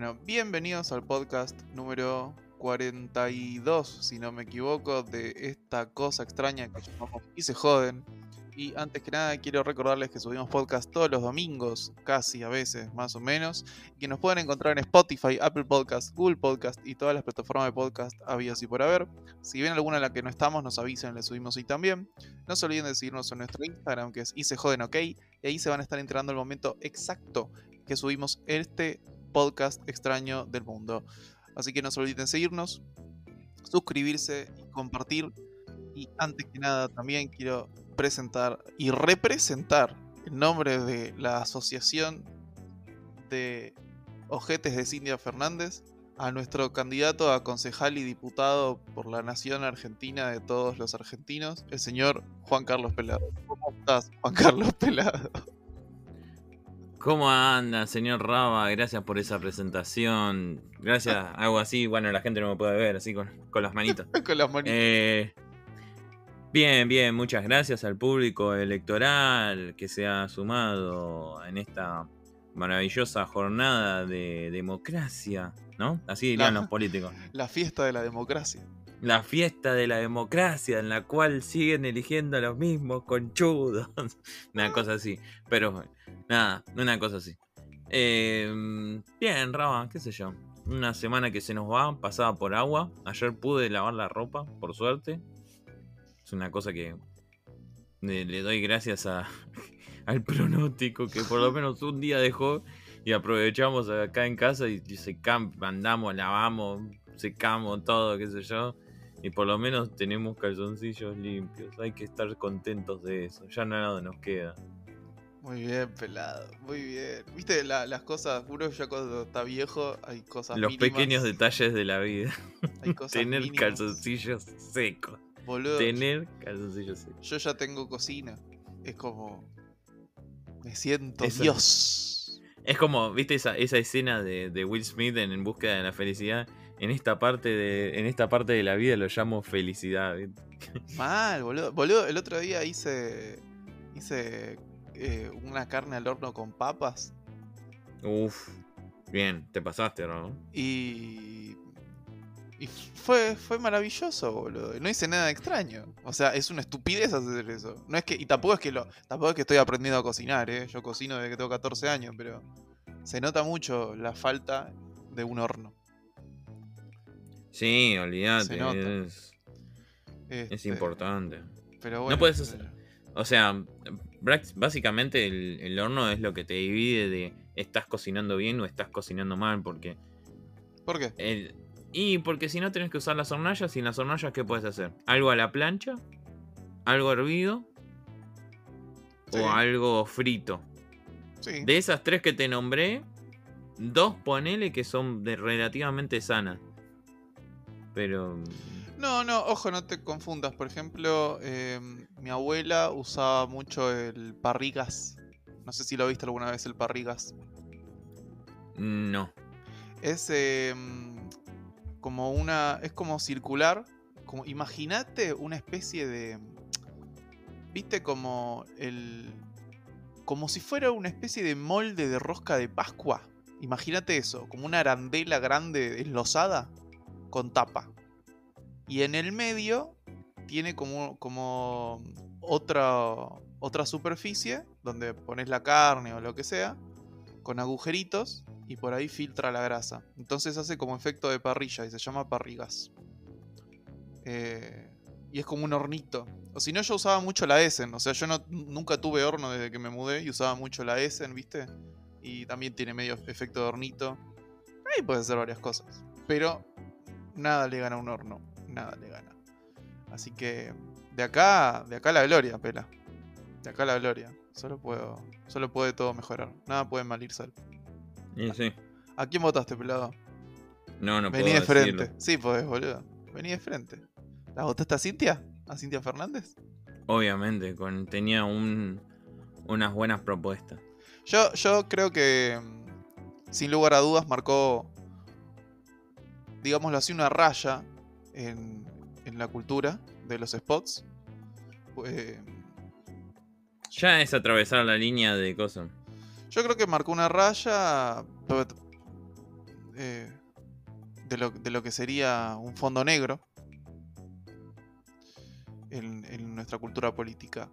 Bueno, bienvenidos al podcast número 42, si no me equivoco, de esta cosa extraña que llamamos Y se joden. Y antes que nada quiero recordarles que subimos podcast todos los domingos, casi a veces, más o menos, y que nos pueden encontrar en Spotify, Apple Podcast, Google Podcast y todas las plataformas de podcast habidas y por haber. Si ven alguna en la que no estamos, nos avisen, le subimos ahí también. No se olviden de seguirnos en nuestro Instagram, que es y se joden ok, y ahí se van a estar enterando el momento exacto que subimos este podcast extraño del mundo. Así que no se olviden seguirnos, suscribirse y compartir. Y antes que nada también quiero presentar y representar el nombre de la Asociación de Ojetes de Cindia Fernández a nuestro candidato a concejal y diputado por la nación argentina de todos los argentinos, el señor Juan Carlos Pelado. ¿Cómo estás, Juan Carlos Pelado? ¿Cómo anda, señor Raba? Gracias por esa presentación. Gracias, algo así. Bueno, la gente no me puede ver, así con, con las manitos. Con las manitas. Eh, bien, bien, muchas gracias al público electoral que se ha sumado en esta maravillosa jornada de democracia, ¿no? Así dirían La- los políticos. La fiesta de la democracia. La fiesta de la democracia en la cual siguen eligiendo a los mismos conchudos. una cosa así. Pero nada, una cosa así. Eh, bien, Raba, qué sé yo. Una semana que se nos va, pasada por agua. Ayer pude lavar la ropa, por suerte. Es una cosa que le, doy gracias a, al pronóstico que por lo menos un día dejó y aprovechamos acá en casa y, y secam- andamos, lavamos, secamos todo, qué sé yo. Y por lo menos tenemos calzoncillos limpios. Hay que estar contentos de eso. Ya nada nos queda. Muy bien, pelado. Muy bien. Viste, La- las cosas, uno ya cuando está viejo, hay cosas Los mínimas, pequeños detalles de la vida. hay cosas Tener mínimas. calzoncillos secos. Boludo, Tener calzoncillos secos. yo ya tengo cocina. Es como... Me siento Eso- Dios. Es como, ¿viste esa, esa escena de, de Will Smith en, En búsqueda de la felicidad? En esta parte de, en esta parte de la vida lo llamo felicidad. Mal, boludo. Boludo, el otro día hice... Hice eh, una carne al horno con papas. Uf. Bien, te pasaste, ¿no? Y. Y fue, fue maravilloso, boludo. No hice nada extraño. O sea, es una estupidez hacer eso. No es que. Y tampoco es que lo. Tampoco es que estoy aprendiendo a cocinar, eh. Yo cocino desde que tengo 14 años, pero. Se nota mucho la falta de un horno. Sí, olvídate. Es, es Este, importante. Pero bueno. puedes hacer- O sea, básicamente el, el horno es lo que te divide de estás cocinando bien o estás cocinando mal, porque ¿Por qué? el, y porque si no tenés que usar las hornallas, y en las hornallas ¿qué puedes hacer? Algo a la plancha, algo hervido Sí. o algo frito. Sí. De esas tres que te nombré, dos ponele que son de relativamente sanas. Pero No, no, ojo, no te confundas. Por ejemplo, eh, mi abuela usaba mucho el parrigas. No sé si lo viste alguna vez el parrigas. no. Es eh, como una. Es como circular. Como, imagínate una especie de. ¿Viste como el. Como si fuera una especie de molde de rosca de Pascua. Imagínate eso, como una arandela grande enlosada con tapa. Y en el medio tiene como, como otra, otra superficie donde pones la carne o lo que sea, con agujeritos y por ahí filtra la grasa. Entonces hace como efecto de parrilla y se llama parrigas. Eh, y es como un hornito. O si no, yo usaba mucho la Essen. O sea, yo no, nunca tuve horno desde que me mudé y usaba mucho la Essen, ¿viste? Y también tiene medio efecto de hornito. Ahí puedes hacer varias cosas. Pero nada le gana a un horno. Nada le gana. Así que de acá, de acá la gloria, pela. De acá la gloria. Solo puedo, solo puede todo mejorar. Nada puede mal ir sal. Y sí. ¿A quién votaste, pelado? No, no Vení de frente. decirlo. Sí, podés, boludo. Vení de frente. ¿La votaste a Cintia? ¿A Cintia Fernández? Obviamente, con, tenía un, unas buenas propuestas. Yo, yo creo que, mm, sin lugar a dudas, marcó, digámoslo así, una raya en, en la cultura de los spots. Eh, Ya es atravesar la línea de cosas. yo creo que marcó una raya. eh, de, lo, de lo que sería un fondo negro en, en nuestra cultura política.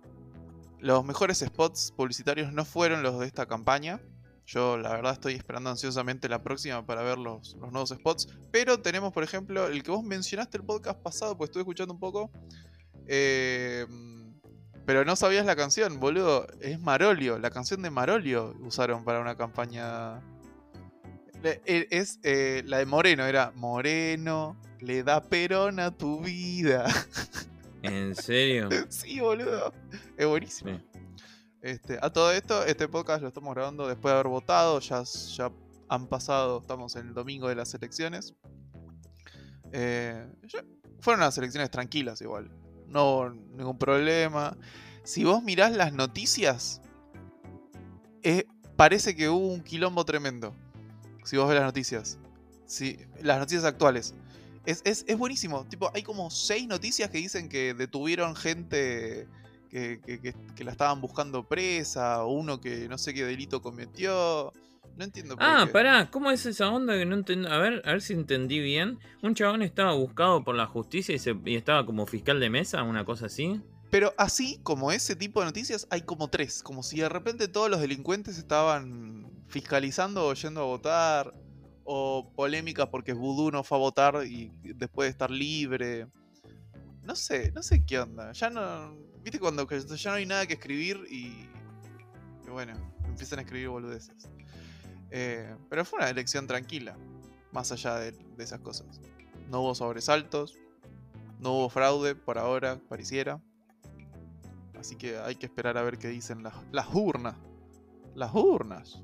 Los mejores spots publicitarios no fueron los de esta campaña. Yo la verdad estoy esperando ansiosamente la próxima para ver los, los nuevos spots. Pero tenemos, por ejemplo, el que vos mencionaste el podcast pasado, pues estuve escuchando un poco. Eh, pero no sabías la canción, boludo. Es Marolio. La canción de Marolio usaron para una campaña. Le- e- Es eh, la de Moreno, era Moreno, le da perón a tu vida. ¿En serio? sí, boludo. Es buenísimo. Sí. Este, a todo esto, este podcast lo estamos grabando después de haber votado. Ya, ya han pasado, estamos en el domingo de las elecciones. Eh, fueron unas elecciones tranquilas igual. No hubo ningún problema. Si vos mirás las noticias, eh, parece que hubo un quilombo tremendo. Si vos ves las noticias. Sí, las noticias actuales. Es, es- es buenísimo. Tipo, hay como seis noticias que dicen que detuvieron gente que, que- que- que la estaban buscando presa. O uno que no sé qué delito cometió. No entiendo por Ah, qué. pará, ¿cómo es esa onda que no entiendo? A ver, a ver si entendí bien. Un chabón estaba buscado por la justicia y, se- y estaba como fiscal de mesa, una cosa así. Pero así como ese tipo de noticias, hay como tres. Como si de repente todos los delincuentes estaban fiscalizando o yendo a votar. O polémicas porque Vudú no fue a votar y después de estar libre. No sé, no sé qué onda. Ya no. Viste cuando ya no hay nada que escribir y. y bueno, empiezan a escribir boludeces. Eh, pero fue una elección tranquila. Más allá de, de esas cosas. No hubo sobresaltos. No hubo fraude por ahora, pareciera. Así que hay que esperar a ver qué dicen las, las urnas. Las urnas.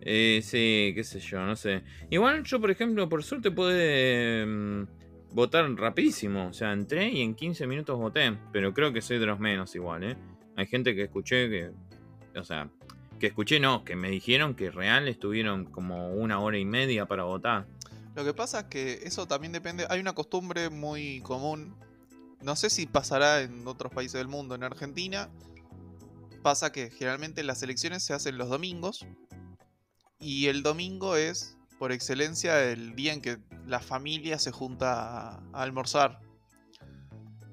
Eh, sí, qué sé yo, no sé. Igual yo, por ejemplo, por suerte pude mm, votar rapidísimo. O sea, entré y en 15 minutos voté. Pero creo que soy de los menos igual, ¿eh? Hay gente que escuché que... O sea, que escuché no, que me dijeron que real estuvieron como una hora y media para votar. Lo que pasa es que eso también depende. Hay una costumbre muy común. No sé si pasará en otros países del mundo. En Argentina pasa que generalmente las elecciones se hacen los domingos. Y el domingo es, por excelencia, el día en que la familia se junta a, a almorzar.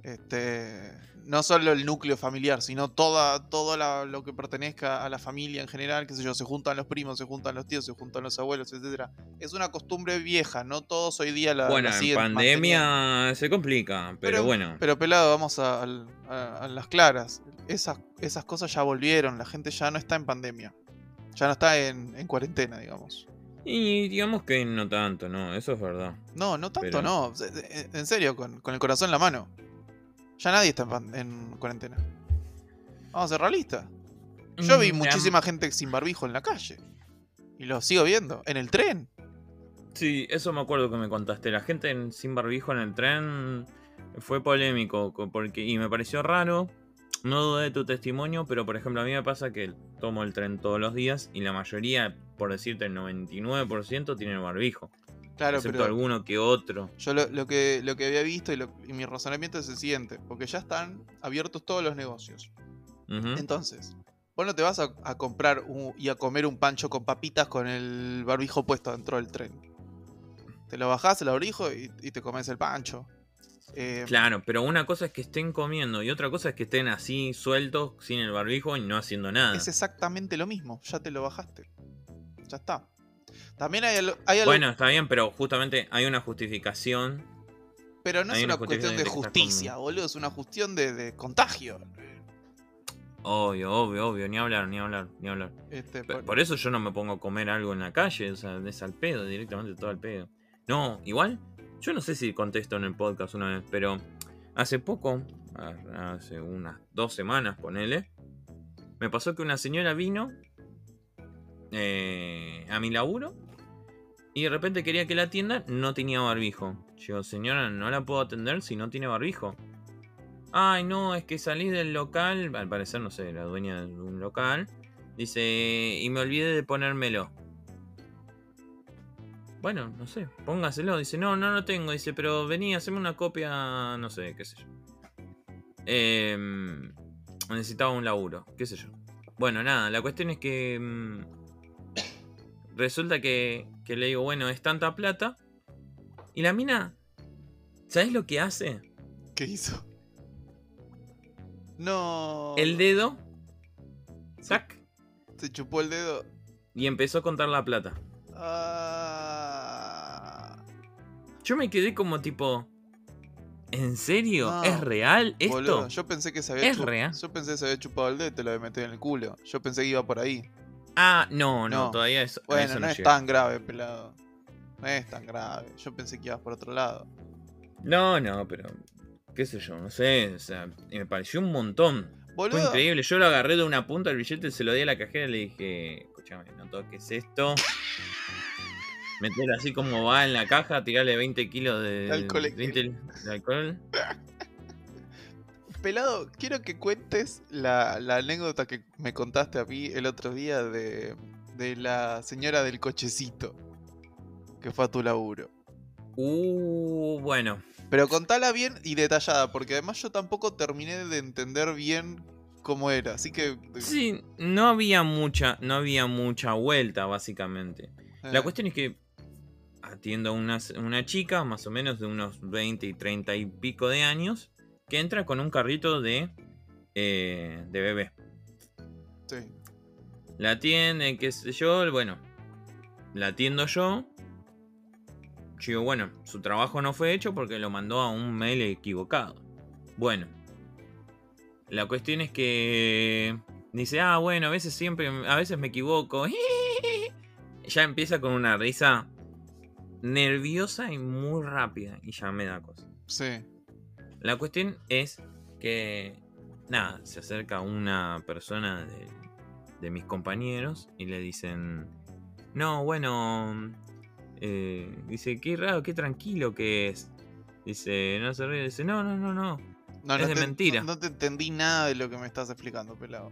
Este, no solo el núcleo familiar, sino toda, todo la- lo que pertenezca a la familia en general, qué sé yo, se juntan los primos, se juntan los tíos, se juntan los abuelos, etcétera. Es una costumbre vieja, no todos hoy día la, bueno, la en manteniendo. pandemia se complica, pero, bueno. Pero pelado, vamos a, al- a- a las claras. Esas, esas cosas ya volvieron, la gente ya no está en pandemia. Ya no está en, en cuarentena, digamos. Y digamos que no tanto, no, eso es verdad. No, no tanto, Pero- no. En serio, con, con el corazón en la mano. Ya nadie está en, en cuarentena. Vamos a ser realistas. Yo vi Mm, muchísima gente sin barbijo en la calle. Y lo sigo viendo. En el tren. Sí, eso me acuerdo que me contaste. La gente en- sin barbijo en el tren fue polémico co- porque y me pareció raro. No dudé de tu testimonio, pero por ejemplo a mí me pasa que tomo el tren todos los días y la mayoría, por decirte el 99%, tienen barbijo. Claro, excepto pero alguno que otro. yo lo, lo que, lo que había visto y, lo- y mi razonamiento es el siguiente. Porque ya están abiertos todos los negocios. Entonces, vos no te vas a, a comprar un- y a comer un pancho con papitas con el barbijo puesto dentro del tren. Te lo bajás el barbijo y, y te comes el pancho. Eh, Claro, pero una cosa es que estén comiendo y otra cosa es que estén así sueltos, sin el barbijo y no haciendo nada. Es exactamente lo mismo, ya te lo bajaste. Ya está. También hay, algo- hay algo- Bueno, está bien, pero justamente hay una justificación. pero no es una una cuestión de justicia, boludo, es una cuestión de, de contagio. Obvio, obvio, obvio, ni hablar, ni hablar, ni hablar. Este, Por, por- por eso yo no me pongo a comer algo en la calle, o sea, es al pedo, directamente todo al pedo. No, igual, yo no sé si contesto en el podcast una vez, pero hace poco, hace unas dos semanas, ponele, me pasó que una señora vino eh, a mi laburo y de repente quería que la atienda, no tenía barbijo. Yo, señora, no la puedo atender si no tiene barbijo. Ay, no, es que salí del local, al parecer, no sé, la dueña de un local, dice, y me olvidé de ponérmelo. Bueno, no sé, póngaselo. Dice, no, no lo tengo. Dice, pero vení, haceme una copia, no sé, qué sé yo. Em, necesitaba un laburo, qué sé yo. Bueno, nada, la cuestión es que mm, resulta que, que le digo, bueno, es tanta plata. Y la mina, ¿sabes lo que hace? ¿Qué hizo? No. El dedo, sac, Se chupó el dedo. y empezó a contar la plata. Ah. Yo me quedé como tipo, ¿en serio? No, ¿Es real esto? Boludo, yo pensé que se había ¿Es real? Yo pensé que se había chupado el dedo y te lo había metido en el culo. Yo pensé que iba por ahí. Ah, no, no, No. todavía eso, a Bueno, eso no, no, es tan grave, pelado. No es tan grave. Yo pensé que ibas por otro lado. No, no, pero qué sé yo, no sé, o sea, me pareció un montón. Fue increíble, yo lo agarré de una punta del billete, se lo di a la cajera y le dije, escúchame, no toques esto. Metelo así como va en la caja, tirarle 20 kilos de, De alcohol. 20 de alcohol. Pelado, quiero que cuentes la, la anécdota que me contaste a mí el otro día de, de la señora del cochecito. Que fue a tu laburo. Uh, bueno, Pero contala bien y detallada, porque además yo tampoco terminé de entender bien cómo era. Así que. sí, no había mucha, no había mucha vuelta, básicamente. eh, La cuestión es que atiendo a una, una chica, más o menos de unos 20 y 30 y pico de años, que entra con un carrito de, eh, de bebé. Sí. La atiende, qué sé yo, bueno, la atiendo yo. Yo digo, bueno, su trabajo no fue hecho porque lo mandó a un mail equivocado. Bueno, la cuestión es que dice, ah, bueno, a veces siempre, a veces me equivoco. Ya empieza con una risa nerviosa y muy rápida y ya me da cosa. Sí. La cuestión es que, nada, se acerca una persona de, de mis compañeros y le dicen, no, bueno, eh, dice, qué raro, qué tranquilo que es. Dice, no se ríe, dice, no, no, no, no. No, Es no de te- mentira. No, no te entendí nada de lo que me estás explicando, pelado.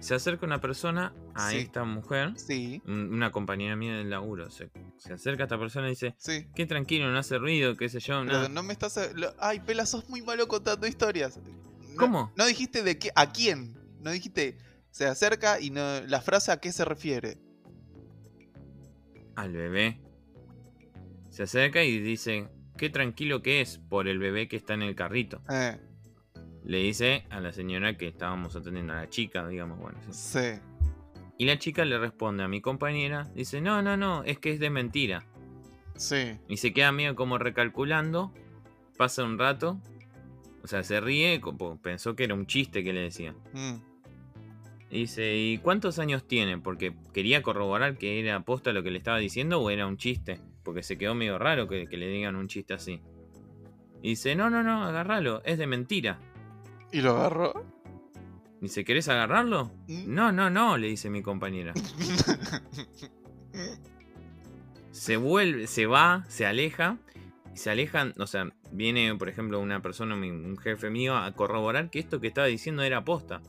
Se acerca una persona a Sí. esta mujer, Sí, un- una compañera mía del laburo, se, se acerca a esta persona y dice, sí. qué tranquilo, no hace ruido, qué sé yo, Pero nada. no me estás. Ay, pela, sos muy malo contando historias. No- ¿Cómo? No dijiste de qué, a quién. No dijiste se acerca y no, la frase a qué se refiere. al bebé. Se acerca y dice, qué tranquilo que es por el bebé que está en el carrito. Eh, Le dice a la señora que estábamos atendiendo, a la chica, digamos, bueno. sí. sí. Y la chica le responde a mi compañera, dice, no, no, no, es que es de mentira. Sí. Y se queda medio como recalculando, pasa un rato, o sea, se ríe, pensó que era un chiste que le decía. mm, Y dice, ¿y cuántos años tiene? Porque quería corroborar que era aposta lo que le estaba diciendo o era un chiste. Porque se quedó medio raro que, que le digan un chiste así. Y dice, no, no, no, agárralo, es de mentira. ¿Y lo agarró? Dice, ¿querés agarrarlo? Mm. No, no, no, le dice mi compañera. Se vuelve, se va, se aleja. Y se alejan, o sea, viene, por ejemplo, una persona, mi- un jefe mío, a corroborar que esto que estaba diciendo era aposta.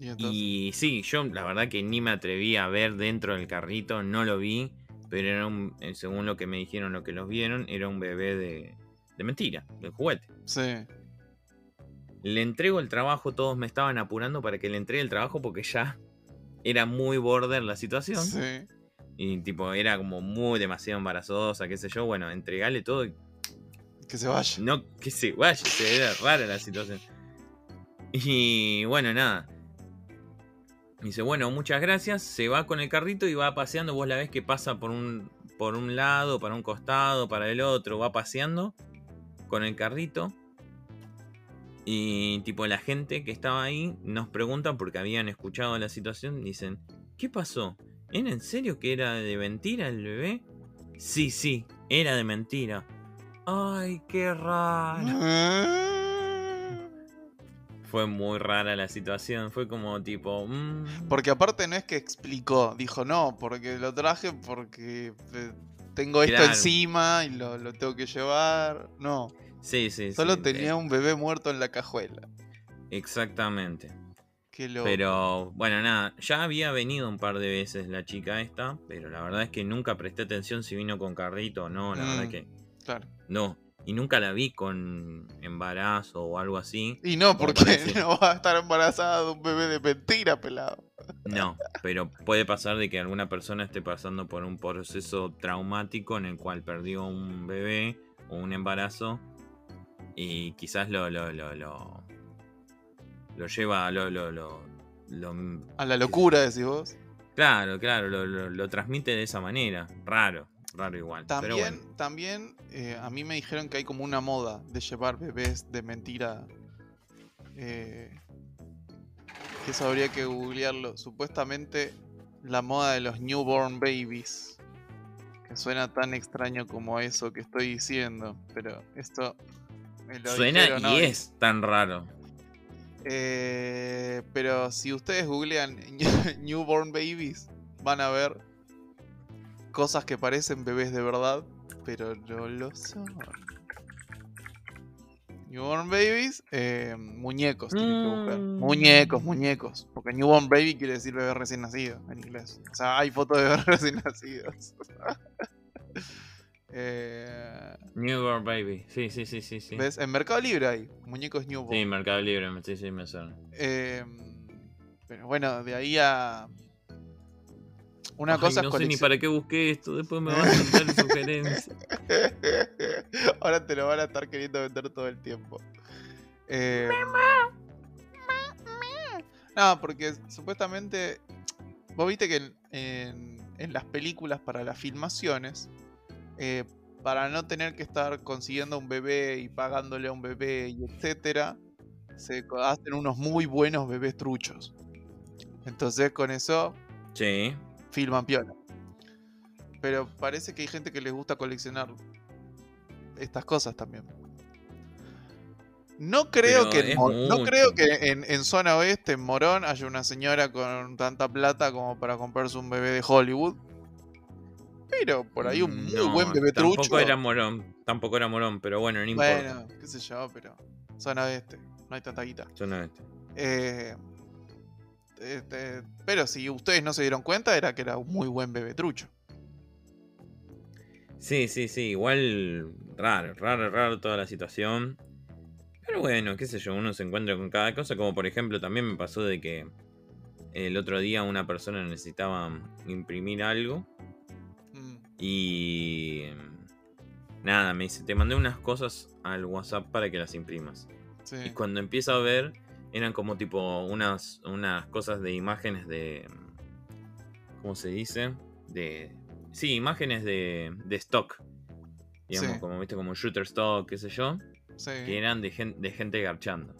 y. Y sí, yo la verdad que ni me atreví a ver dentro del carrito, no lo vi, pero era un, eh, según lo que me dijeron, lo que los vieron, era un bebé de, de mentira, de juguete. Sí. Le entrego el trabajo, todos me estaban apurando para que le entregue el trabajo porque ya era muy border la situación. Sí. Y tipo, era como muy demasiado embarazosa, qué sé yo. Bueno, entregarle todo y Que se vaya. no que se vaya, se era rara la situación. Y bueno, nada. Dice, bueno, muchas gracias. Se va con el carrito y va paseando. Vos la ves que pasa por un, por un lado, para un costado, para el otro. Va paseando con el carrito. Y tipo la gente que estaba ahí nos preguntan porque habían escuchado la situación. Dicen, ¿qué pasó? ¿Era en serio que era de mentira el bebé? Sí, sí, era de mentira. Ay, qué raro. Ah. Fue muy rara la situación. Fue como tipo. mm, Porque aparte no es que explicó, dijo no, porque lo traje porque eh, tengo esto Claro. encima y lo, lo tengo que llevar. No, Sí, sí, solo sí, tenía eh, un bebé muerto en la cajuela. Exactamente. Qué loco. Pero bueno, nada. Ya había venido un par de veces la chica esta. Pero la verdad es que nunca presté atención si vino con carrito o no. La verdad Mm. que Claro. no. y nunca la vi con embarazo o algo así. Y no, porque parece. no va a estar embarazada de un bebé de mentira, pelado. No, pero puede pasar de que alguna persona esté pasando por un proceso traumático en el cual perdió un bebé o un embarazo y quizás lo lo, lo, lo, lo lleva, lo, lo, A la locura, decís vos. claro, claro, lo, transmite de esa manera. Raro, raro igual. pero También, bueno. también eh, a mí me dijeron que hay como una moda de llevar bebés de mentira. eh, que eso habría que googlearlo. Supuestamente la moda de los newborn babies. Que suena tan extraño como eso que estoy diciendo. Pero esto lo Suena dijeron y es tan raro. Eh, pero si ustedes googlean newborn babies, van a ver cosas que parecen bebés de verdad, pero no lo son. Newborn babies, eh, muñecos, tienen que buscar. Mm. Muñecos, muñecos. Porque newborn baby quiere decir bebé recién nacido en inglés. O sea, hay fotos de bebés recién nacidos. Eh, Newborn Baby. Sí, sí, sí, sí. Sí, ¿Ves? En Mercado Libre hay muñecos newborn. sí Mercado Libre, sí, sí, me suena. Eh, pero bueno, de ahí a. Una Ay, cosa no es sé ni colección- para qué busqué esto, después me van a dar sugerencias. Ahora te lo van a estar queriendo vender todo el tiempo. Eh, No, porque supuestamente. Vos viste que en, en- en las películas para las filmaciones. Eh, para no tener que estar consiguiendo un bebé y pagándole a un bebé y etcétera. Se hacen unos muy buenos bebés truchos. Entonces con eso Sí. filman piola. Pero parece que hay gente que les gusta coleccionar estas cosas también. No creo Pero que en no creo que en, en zona oeste, en Morón, haya una señora con tanta plata como para comprarse un bebé de Hollywood. Pero por ahí un muy No, buen bebé tampoco trucho. era morón, tampoco era morón, pero bueno, no importa. bueno, qué sé yo, pero zona oeste, no hay tanta guita. Yo no este. Eh, este, pero si ustedes no se dieron cuenta, era que era un muy buen bebé trucho. Sí, sí, sí, igual raro, raro, raro toda la situación. Pero bueno, qué sé yo, uno se encuentra con cada cosa, como por ejemplo también me pasó de que el otro día una persona necesitaba imprimir algo y nada, me dice, te mandé unas cosas al WhatsApp para que las imprimas. sí. Y cuando empiezo a ver, eran como tipo unas, unas cosas de imágenes de... ¿Cómo se dice? De... Sí, imágenes de, de stock. Digamos, Sí. como viste, como shooter stock, qué sé yo. sí. Que eran de, gen- de gente garchando.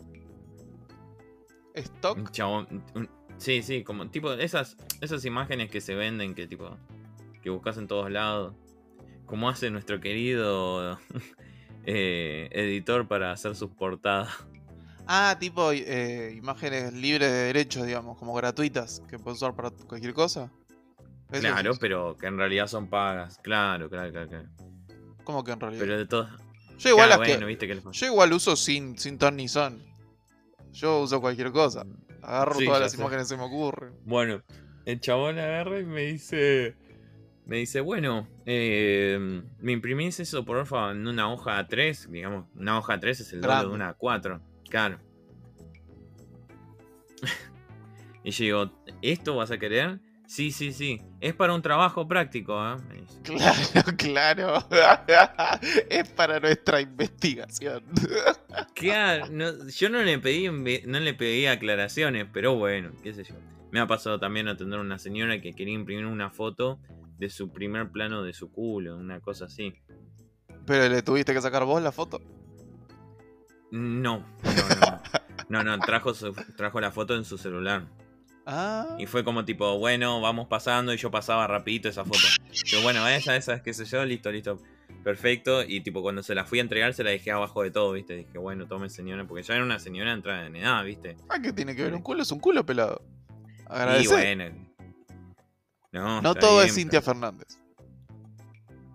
Stock. Un chabón... un- sí, sí, como tipo esas, esas imágenes que se venden, que tipo... Que buscas en todos lados. Como hace nuestro querido eh, editor para hacer sus portadas. Ah, tipo eh, imágenes libres de derechos, digamos, como gratuitas, que puedes usar para cualquier cosa. Claro, es- pero que en realidad son pagas. Claro, claro, claro. claro. ¿Cómo que en realidad? Pero de todas. yo igual Claro, las que- bueno, viste que les- yo igual uso sin, sin ton ni son. Yo uso cualquier cosa. Agarro Sí, todas las sé. imágenes que se me ocurren. Bueno, el chabón agarra y me dice. Me dice, bueno, eh, me imprimís eso porfa en una hoja A3. Digamos, una hoja A3 es el doble de una A4. Claro. y yo digo, ¿esto vas a querer? Sí, sí, sí. Es para un trabajo práctico, ¿eh? Claro, claro. es para nuestra investigación. Claro, no- yo no le pedí no le pedí aclaraciones, pero bueno, qué sé yo. Me ha pasado también atender a una señora que quería imprimir una foto de su primer plano de su culo, una cosa así. Pero le tuviste que sacar vos la foto. No, no, no. No, no, trajo, su- trajo la foto en su celular. Ah. Y fue como tipo, bueno, vamos pasando y yo pasaba rapidito esa foto. Pero bueno, esa, esa, qué sé yo, listo, listo. Perfecto. Y tipo, cuando se la fui a entregar, se la dejé abajo de todo, ¿viste? Dije, bueno, tome señora, porque ya era una señora entrada en edad, ¿viste? Ah, ¿qué tiene que ver? Un culo es un culo pelado. Y Agradecer. bueno. No, todo es Cintia pero- Fernández.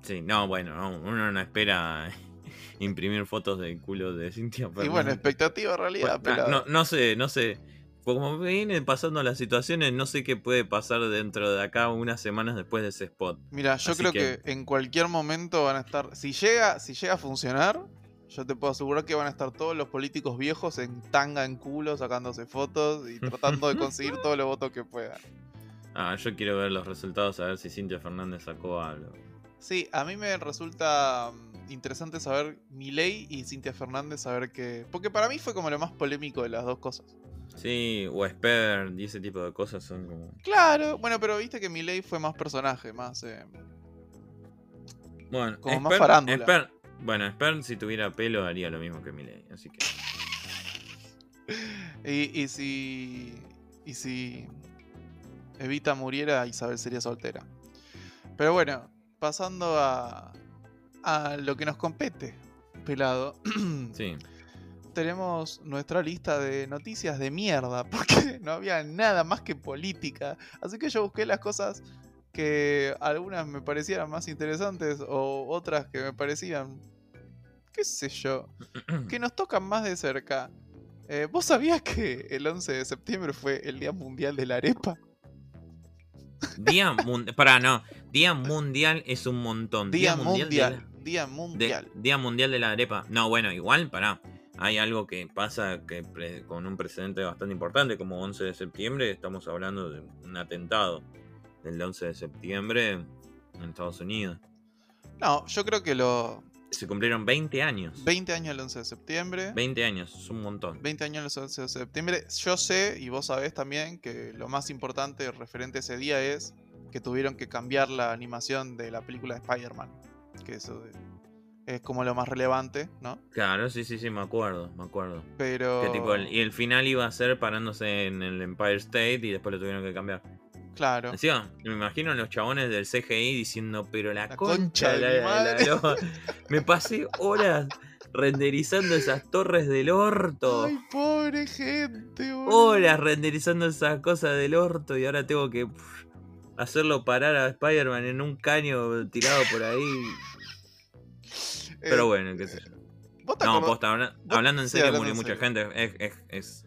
Sí, no, bueno, no, uno no espera imprimir fotos del culo de Cintia Y bueno, Fernández. expectativa realidad, no, no sé, no sé. Como vienen pasando las situaciones, no sé qué puede pasar dentro de acá unas semanas después de ese spot. Mira, yo Así creo que- que... en cualquier momento van a estar. Si llega, si llega a funcionar, Yo te puedo asegurar que van a estar todos los políticos viejos en tanga en culo, sacándose fotos y tratando de conseguir todos los votos que puedan. Ah, yo quiero ver los resultados, a ver si Cintia Fernández sacó algo. Sí, a mí me resulta mm, interesante saber Milei y Cintia Fernández, saber que... Porque para mí fue como lo más polémico de las dos cosas. Sí, o Esper y ese tipo de cosas son como. Claro, bueno, pero viste que Milei fue más personaje, más... eh, Bueno, Como más farándula. Esper- bueno, Esper si tuviera pelo haría lo mismo que Milei, así que. Y, y si. Y si. Evita muriera, Isabel sería soltera. Pero bueno, pasando a. a lo que nos compete, pelado. Sí. Tenemos nuestra lista de noticias de mierda, porque no había nada más que política. Así que yo busqué las cosas que algunas me parecieran más interesantes o otras que me parecían, qué sé yo, que nos tocan más de cerca. Eh, ¿Vos sabías que el 11 de septiembre fue el Día Mundial de la Arepa? Día mundial. Para, no. Día mundial es un montón. Día, de Mundial. la- Día de- Mundial. Día mundial de la arepa. No, bueno, igual, pará. Hay algo que pasa que pre- con un precedente bastante importante, como 11 de septiembre, estamos hablando de un atentado del 11 de septiembre en Estados Unidos. No, yo creo que los Se cumplieron 20 años. 20 años el 11 de septiembre. 20 años, es un montón. 20 años el 11 de septiembre. Yo sé, y vos sabés también, que lo más importante referente a ese día es que tuvieron que cambiar la animación de la película de Spider-Man. Que eso es como lo más relevante, ¿no? Claro, sí, sí, sí, me acuerdo, me acuerdo. Pero. Que tipo, el- y el final iba a ser parándose en el Empire State y después lo tuvieron que cambiar. Claro. Encima, me imagino los chabones del CGI diciendo, pero la, La concha, concha de de mi la- madre". la- lo- Me pasé horas renderizando esas torres del orto. Ay, pobre gente, boludo. Horas renderizando esas cosas del orto y ahora tengo que pff, hacerlo parar a Spider-Man en un caño tirado por ahí. Eh, Pero bueno, qué sé yo. ¿vos te No, posta, habla- hablando en sí, serio, hablando murió mucha serio. gente. Es, es, es,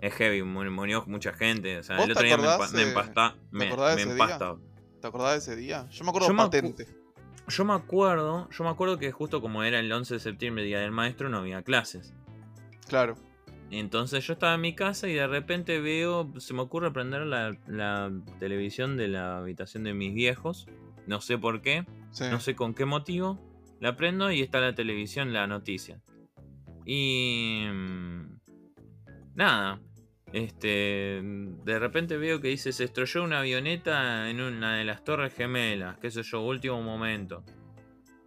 es heavy, murió, mucha gente. O sea, ¿Vos el otro día me, empasta. te Me, acordás empasta. ¿Te acordás de ese día? Yo me acuerdo Yo me acu-. Yo me acuerdo, yo me acuerdo que justo como era el 11 de septiembre, Día del Maestro, no había clases. Claro. Entonces yo estaba en mi casa y de repente veo, se me ocurre prender la, la televisión de la habitación de mis viejos. No sé por qué, Sí. no sé con qué motivo. La prendo y está la televisión, la noticia. Y... mm, Nada. Este... De repente veo que dice, se estrelló una avioneta en una de las torres gemelas, qué sé yo, último momento.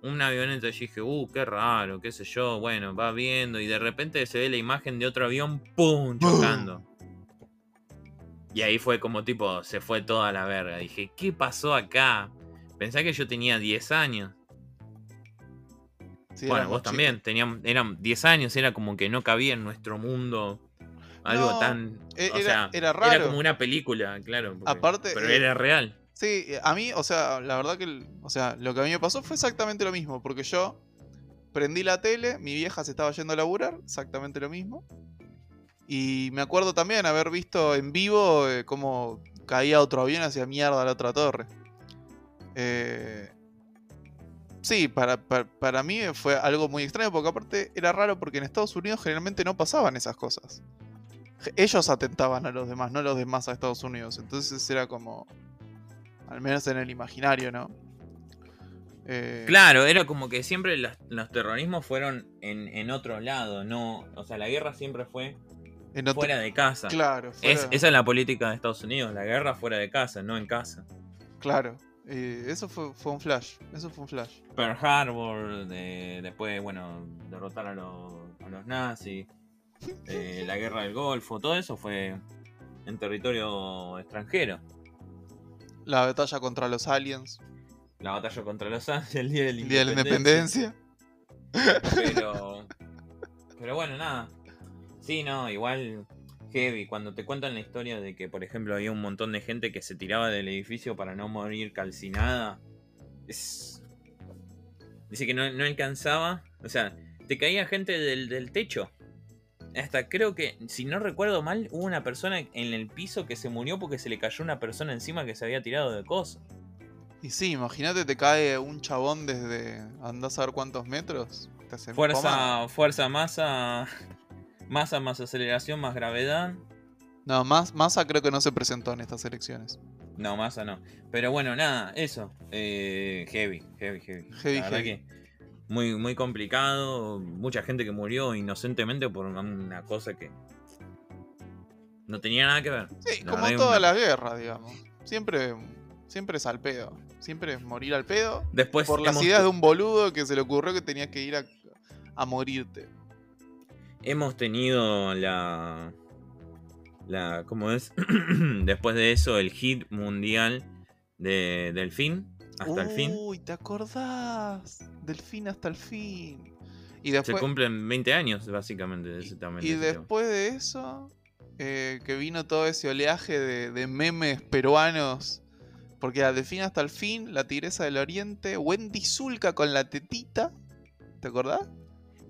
Una avioneta y dije, uh, qué raro, qué sé yo, bueno, va viendo y de repente se ve la imagen de otro avión, ¡pum! chocando. Y ahí fue como tipo, se fue toda la verga. Dije, ¿qué pasó acá? Pensá que yo tenía 10 años. Sí, bueno, vos también, teníamos, eran 10 años, era como que no cabía en nuestro mundo algo No, tan... e- o era- sea, era raro. como una película, claro. porque- Aparte, pero eh, era real. Sí, eh, a mí, o sea, la verdad que, o sea, lo que a mí me pasó fue exactamente lo mismo, porque yo prendí la tele, mi vieja se estaba yendo a laburar, exactamente lo mismo. Y me acuerdo también haber visto en vivo eh, cómo caía otro avión hacia mierda a la otra torre. Eh, sí, para, para, para mí fue algo muy extraño, porque aparte era raro porque en Estados Unidos generalmente no pasaban esas cosas. Ellos atentaban a los demás, no los demás a Estados Unidos. Entonces era como... Al menos en el imaginario, ¿no? Eh, Claro, era como que siempre las- los terrorismos fueron en, en otro lado, no, o sea, la guerra siempre fue en otro- fuera de casa. Claro, Es, fuera- esa es la política de Estados Unidos, la guerra fuera de casa, no en casa. claro. Eh, eso fue, fue un flash. Eso fue un flash. Pearl Harbor, de- después, bueno, derrotar a los, a los nazis, eh, la guerra del Golfo, todo eso fue en territorio extranjero. La batalla contra los aliens. La batalla contra los Ángeles, el día de la día de la independencia. Pero. Pero bueno, nada. Sí, no, igual. Heavy. Cuando te cuentan la historia de que, por ejemplo, había un montón de gente que se tiraba del edificio para no morir calcinada. Es. Dice que no, no alcanzaba. O sea, te caía gente del, del techo. Hasta creo que, si no recuerdo mal, hubo una persona en el piso que se murió porque se le cayó una persona encima que se había tirado de cosas. Y sí, imagínate, te cae un chabón desde andás a ver cuántos metros. te. Fuerza, fuerza, masa. Masa más aceleración más gravedad. No, más, Massa creo que no se presentó en estas elecciones. No, masa no. Pero bueno, nada, eso. Eh, heavy, heavy, heavy. Heavy, La heavy. que muy, muy complicado. Mucha gente que murió inocentemente por una cosa que no tenía nada que ver. Sí, La como verdad que toda una- la guerra, digamos. Siempre, siempre es al pedo. Siempre es morir al pedo. Después por las ideas de un boludo que se le ocurrió que tenía que ir a, a morirte. hemos tenido la. La. ¿Cómo es? Después de eso, el hit mundial de Delfín. Hasta el fin. Uy, ¿te acordás? Del fin hasta el fin. Y Se después, cumplen 20 años, básicamente, de ese también. y después de eso, eh, que vino todo ese oleaje de, de memes peruanos. Porque era de fin hasta el fin, la tigresa del oriente, Wendy Zulka con la tetita. ¿Te acordás?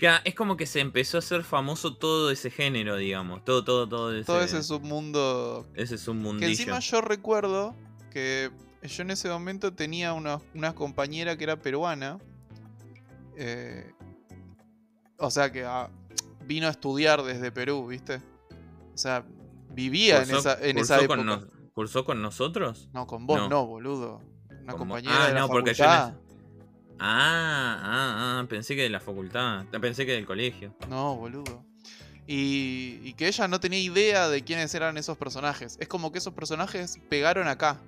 Claro, es como que se empezó a hacer famoso todo ese género, digamos. Todo, todo, todo ese. Todo ese submundo ese es un Que encima yo recuerdo que yo en ese momento tenía una, una compañera que era peruana. eh, o sea que ah, vino a estudiar desde Perú, ¿viste? O sea, vivía en esa, en cursó esa con época. nos- ¿Cursó con nosotros? No, con vos No. no, boludo. Una Con compañera Ah, de la no, porque yo facultad. Ah, ah, ah, pensé que de la facultad. Pensé que del colegio. No, boludo. Y, y que ella no tenía idea de quiénes eran esos personajes. Es como que esos personajes pegaron acá.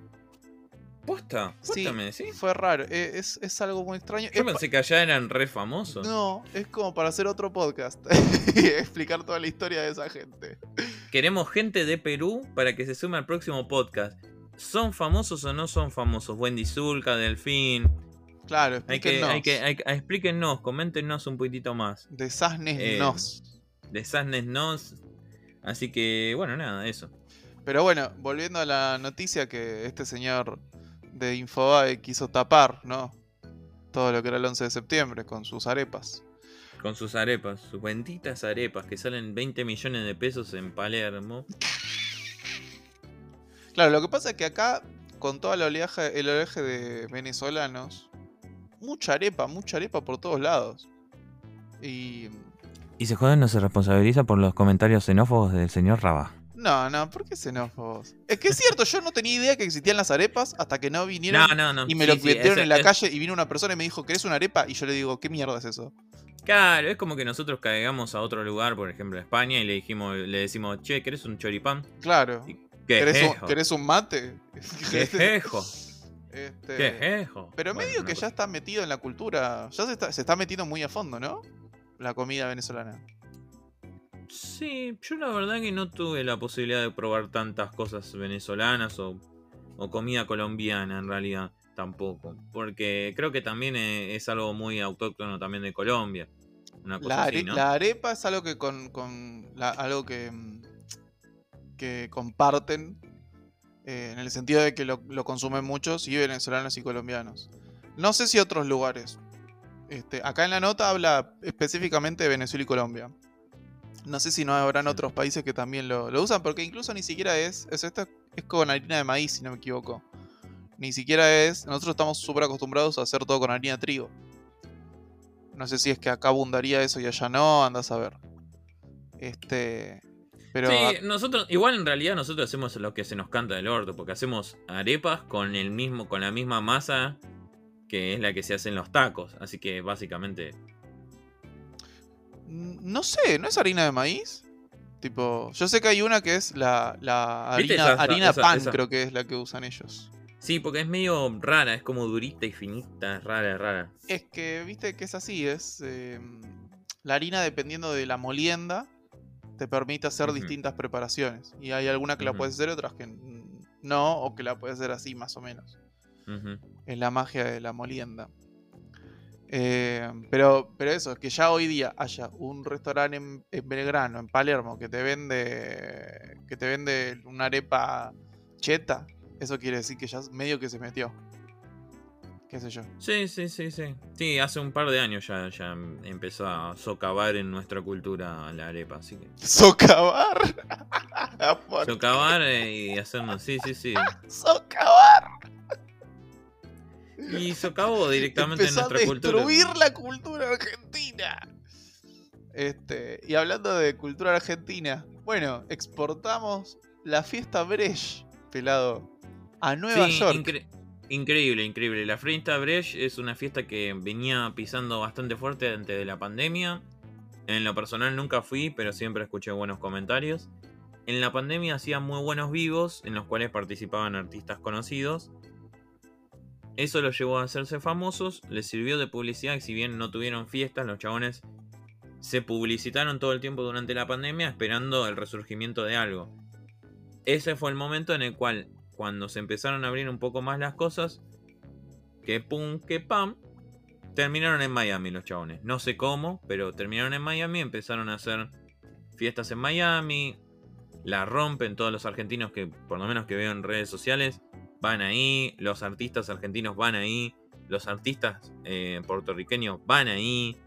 ¿Posta? Sí, ¿Posta me decís? Fue raro. eh, Es, es algo muy extraño. Yo Es pensé que allá eran re famosos. No, es como para hacer otro podcast y explicar toda la historia de esa gente. Queremos gente de Perú para que se sume al próximo podcast. ¿Son famosos o no son famosos? Wendy Zulka, Delfín. Claro, Hay que, explíquennos. hay que, hay coméntenos un poquitito más. De Sasnes Eh, Nos. De Nos. Así que, bueno, nada, eso. Pero bueno, volviendo a la noticia que este señor de Infobae quiso tapar, ¿no? Todo lo que era el 11 de septiembre con sus arepas. Con sus arepas, sus benditas arepas que salen 20 millones de pesos en Palermo. Claro, lo que pasa es que acá, con todo el oleaje, el oleaje de venezolanos, mucha arepa, mucha arepa por todos lados. Y. Y se joden no se responsabiliza por los comentarios xenófobos del señor Rabá. No, no, ¿por qué xenófobos? Es que es cierto, yo no tenía idea que existían las arepas hasta que no vinieron No, no, no. y me sí, lo sí, metieron ese- en la es- calle y vino una persona y me dijo, ¿querés una arepa? Y yo le digo, ¿qué mierda es eso? Claro, es como que nosotros caigamos a otro lugar, por ejemplo, España, y le dijimos, le decimos, che, ¿querés un choripán? Claro. Y- ¿Querés un, querés un mate? ¿Qué jejo? Este, ¿Qué? Pero Bueno, medio que cosa. ya está metido en la cultura. Ya se está, se está metiendo muy a fondo, ¿no? La comida venezolana. Sí, yo la verdad que no tuve la posibilidad de probar tantas cosas venezolanas o, o comida colombiana en realidad tampoco. Porque creo que también eh, es algo muy autóctono también de Colombia. Una cosa La, así, are- ¿no? la arepa es algo que con, con la- algo que, mm, que comparten eh, en el sentido de que lo, lo consumen muchos y venezolanos y colombianos. No sé si otros lugares. Este, acá en la nota habla específicamente de Venezuela y Colombia. No sé si no habrán otros países que también lo, lo usan, porque incluso ni siquiera es, es, esto es con harina de maíz, si no me equivoco. Ni siquiera es, nosotros estamos súper acostumbrados a hacer todo con harina de trigo. No sé si es que acá abundaría eso y allá no, andas a ver. Este. Pero. sí, a- nosotros, igual en realidad nosotros hacemos lo que se nos canta del orto, porque hacemos arepas con el mismo, con la misma masa que es la que se hace en los tacos. Así que básicamente. No sé, ¿no es harina de maíz? Tipo. Yo sé que hay una que es la, la ¿Viste harina, esa- harina esa- pan, esa? creo que es la que usan ellos. Sí, porque es medio rara, es como durita y finita, es rara, rara. Es que, viste que es así, es. eh, la harina, dependiendo de la molienda, te permite hacer distintas preparaciones. Y hay alguna que la puedes hacer, otras que no, o que la puedes hacer así más o menos. Es la magia de la molienda. Eh, pero, pero eso, es que ya hoy día haya un restaurante en, en Belgrano, en Palermo, que te vende. que te vende una arepa cheta, eso quiere decir que ya medio que se metió. Qué sé yo. Sí, sí, sí, sí. Sí, hace un par de años ya, ya empezó a socavar en nuestra cultura la arepa, así que. Socavar. Socavar eh, y hacernos, sí, sí, sí. Socavar. Y socavó directamente en Empezó a nuestra cultura. destruir la cultura argentina. Este, y hablando de cultura argentina, bueno, exportamos la fiesta Brecht, pelado, a Nueva Sí, York. incre- increíble, increíble. La fiesta Brecht es una fiesta que venía pisando bastante fuerte antes de la pandemia. En lo personal nunca fui, pero siempre escuché buenos comentarios. En la pandemia hacía muy buenos vivos, en los cuales participaban artistas conocidos. Eso los llevó a hacerse famosos, les sirvió de publicidad, y si bien no tuvieron fiestas, los chabones se publicitaron todo el tiempo durante la pandemia esperando el resurgimiento de algo. Ese fue el momento en el cual, cuando se empezaron a abrir un poco más las cosas, que pum, que pam, terminaron en Miami los chabones. No sé cómo, pero terminaron en Miami, empezaron a hacer fiestas en Miami, la rompen todos los argentinos que, por lo menos que veo en redes sociales, van ahí, los artistas argentinos van ahí, los artistas eh, puertorriqueños van ahí,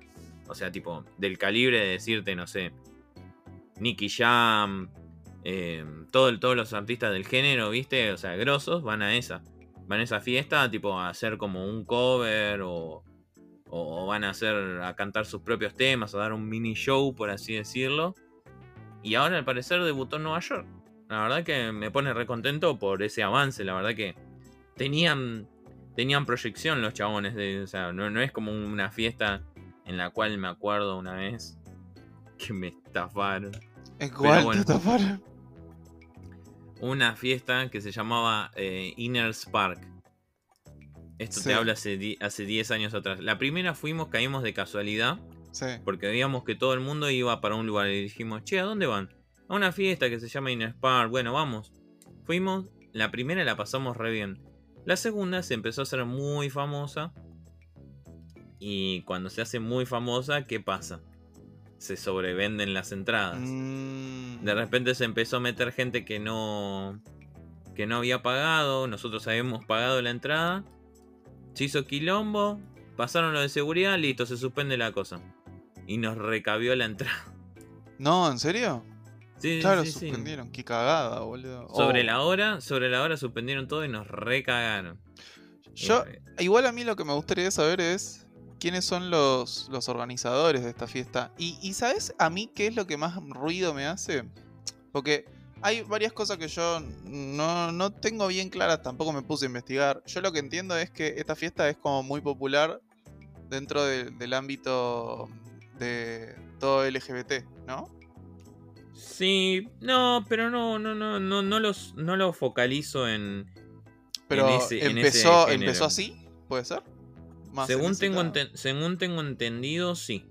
o sea, tipo, del calibre de decirte, no sé, Nicky Jam, eh, todo todos los artistas del género, ¿viste? O sea, grosos, van a esa. Van a esa fiesta, tipo, a hacer como un cover o, o van a hacer, a cantar sus propios temas, a dar un mini show, por así decirlo. Y ahora al parecer debutó en Nueva York. La verdad que me pone recontento por ese avance, la verdad que tenían, tenían proyección los chabones, de, o sea, no, no es como una fiesta en la cual me acuerdo una vez que me estafaron. ¿En cuál bueno. te taparon? una fiesta que se llamaba eh, Inner Spark. Esto Sí. te habla hace, hace 10 años atrás. La primera fuimos, caímos de casualidad, Sí. porque veíamos que todo el mundo iba para un lugar y dijimos, che, ¿a dónde van? A una fiesta que se llama Inner Spark. Bueno, vamos. Fuimos, la primera la pasamos re bien. La segunda se empezó a hacer muy famosa. Y cuando se hace muy famosa, ¿qué pasa? Se sobrevenden las entradas. Mm, De repente se empezó a meter gente que no. que no había pagado. Nosotros habíamos pagado la entrada. Se hizo quilombo. Pasaron lo de seguridad, listo, se suspende la cosa. Y nos recabió la entrada. No, ¿en serio? Sí, Claro, sí, sí. suspendieron. Qué cagada, boludo. Sobre Oh. la hora, sobre la hora suspendieron todo y nos recagaron. Yo, Eh, igual a mí lo que me gustaría saber es quiénes son los, los organizadores de esta fiesta. Y, y ¿sabes a mí qué es lo que más ruido me hace? Porque hay varias cosas que yo no, no tengo bien claras, tampoco me puse a investigar. Yo lo que entiendo es que esta fiesta es como muy popular dentro de- del ámbito de todo LGBT, ¿no? Sí, no, pero no, no, no, no, no los, no lo focalizo en. Pero en ese empezó, empezó así, ¿puede ser? Más Según tengo, según tengo entendido, sí.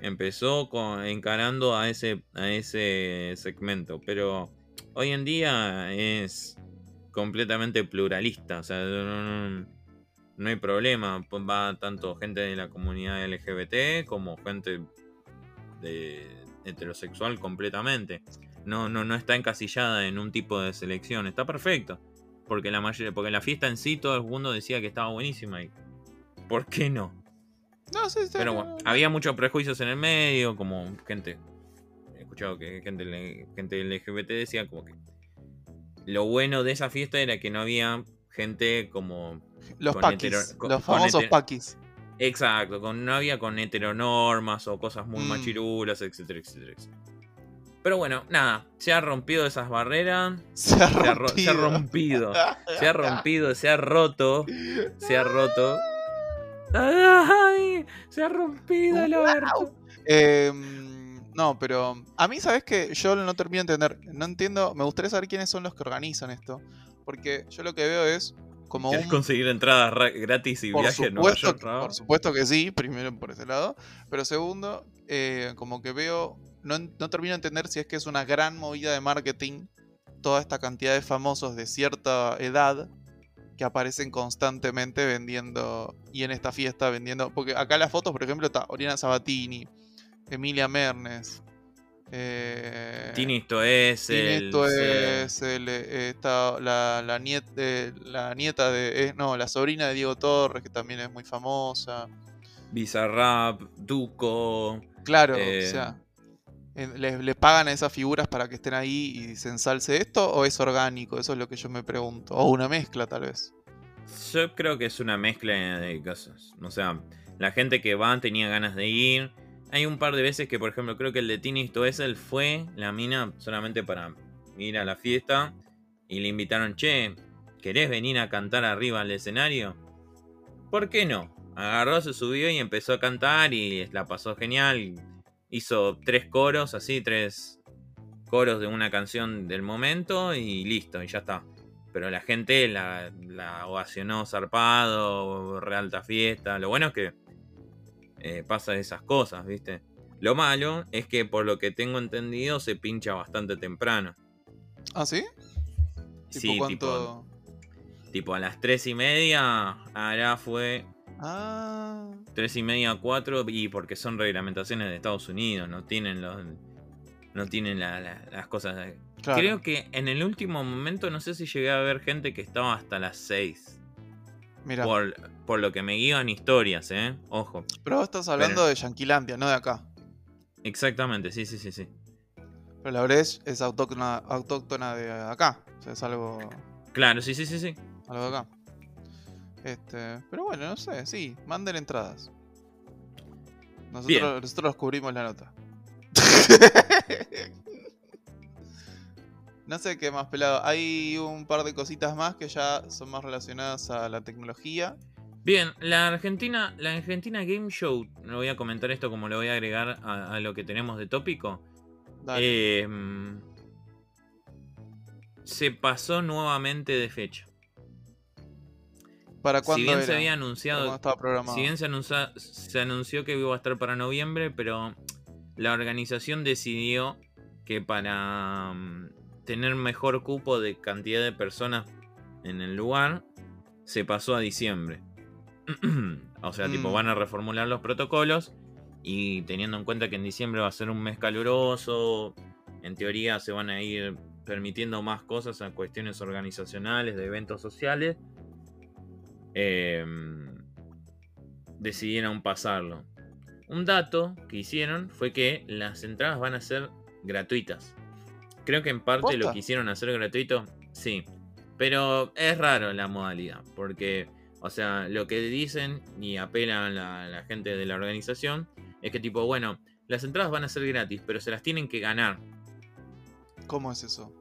Empezó con, encarando a ese, a ese segmento, pero hoy en día es completamente pluralista. O sea, no, no- no hay problema. Va tanto gente de la comunidad LGBT como gente de heterosexual completamente. No, no, no está encasillada en un tipo de selección. Está perfecto. Porque la mayoría, porque la fiesta en sí todo el mundo decía que estaba buenísima y ¿por qué no? No, sí, sí, Pero no, bueno, no. había muchos prejuicios en el medio, como gente. He escuchado que gente, gente LGBT decía como que. Lo bueno de esa fiesta era que no había gente como. Los paquis, hetero- con- los famosos paquis. Exacto, con, no había con heteronormas o cosas muy Mm. machirulas, etcétera, etcétera, etcétera. Pero bueno, nada, se ha rompido esas barreras. Se ha Se ha, ro- se ha rompido. Se ha rompido, se ha roto. Se ha roto. ¡Ay! Se ha rompido el orto. Em, no, pero a mí, ¿sabes que Yo no termino de entender. No entiendo. Me gustaría saber quiénes son los que organizan esto. Porque yo lo que veo es como ¿Querés un. conseguir entradas ra- gratis y Por viaje a Nueva York? que- por supuesto que sí, primero por ese lado. Pero segundo, eh, como que veo. No, no termino de entender si es que es una gran movida de marketing. Toda esta cantidad de famosos de cierta edad que aparecen constantemente vendiendo. Y en esta fiesta vendiendo. Porque acá las fotos, por ejemplo, está Oriana Sabatini, Emilia Mernes. Eh, Tinisto es Tinesto el. es el, eh, está la, la, niet- eh, la nieta de. eh, no, la sobrina de Diego Torres, que también es muy famosa. Bizarrap, Duco. Claro, Eh, o sea. ¿Les, les pagan a esas figuras para que estén ahí y se ensalce esto? ¿O es orgánico? Eso es lo que yo me pregunto. O una mezcla, tal vez. Yo creo que es una mezcla de cosas. O sea, la gente que va tenía ganas de ir. Hay un par de veces que, por ejemplo, creo que el de Tini Stoessel fue la mina solamente para ir a la fiesta y le invitaron, che, ¿querés venir a cantar arriba al escenario? ¿Por qué no? Agarró, se subió y empezó a cantar y la pasó genial. Hizo tres coros, así, tres coros de una canción del momento y listo, y ya está. Pero la gente la, la ovacionó zarpado, realta fiesta. Lo bueno es que eh, pasa esas cosas, ¿viste? Lo malo es que por lo que tengo entendido se pincha bastante temprano. ¿Ah, sí? Sí, tipo, tipo a las tres y media, ahora fue Ah. tres y media, cuatro, y porque son reglamentaciones de Estados Unidos, no tienen los no tienen la- la- las cosas. Claro. Creo que en el último momento no sé si llegué a ver gente que estaba hasta las 6. Mira, Por, por lo que me guían historias, ¿eh? Ojo. pero vos estás hablando pero- de Yanquilandia, no de acá. Exactamente, sí, sí, sí, sí. Pero la Breche es autóctona, autóctona de acá. O sea, es algo, Claro, sí, sí, sí, sí. algo de acá. Este, pero bueno, no sé, sí, manden entradas. Nosotros, Bien. nosotros cubrimos la nota. no sé qué más pelado. Hay un par de cositas más que ya son más relacionadas a la tecnología. Bien, la Argentina, la Argentina Game Show, no voy a comentar esto como lo voy a agregar a, a lo que tenemos de tópico. Dale. Eh, mm, se pasó nuevamente de fecha. ¿Para Si cuándo bien era? se había ¿Para cuándo anunciado, estaba programado? si bien se, anuncia- se anunció que iba a estar para noviembre, pero la organización decidió que para mm, tener mejor cupo de cantidad de personas en el lugar, se pasó a diciembre. o sea, tipo, Mm. van a reformular los protocolos y teniendo en cuenta que en diciembre va a ser un mes caluroso, en teoría se van a ir permitiendo más cosas a cuestiones organizacionales, de eventos sociales. eh, decidieron pasarlo. Un dato que hicieron fue que las entradas van a ser gratuitas. Creo que en parte lo ¿Posta? quisieron hacer gratuito, sí. Pero es raro la modalidad, porque, o sea, lo que dicen y apelan la, la gente de la organización es que tipo, bueno, las entradas van a ser gratis, pero se las tienen que ganar. ¿Cómo es eso?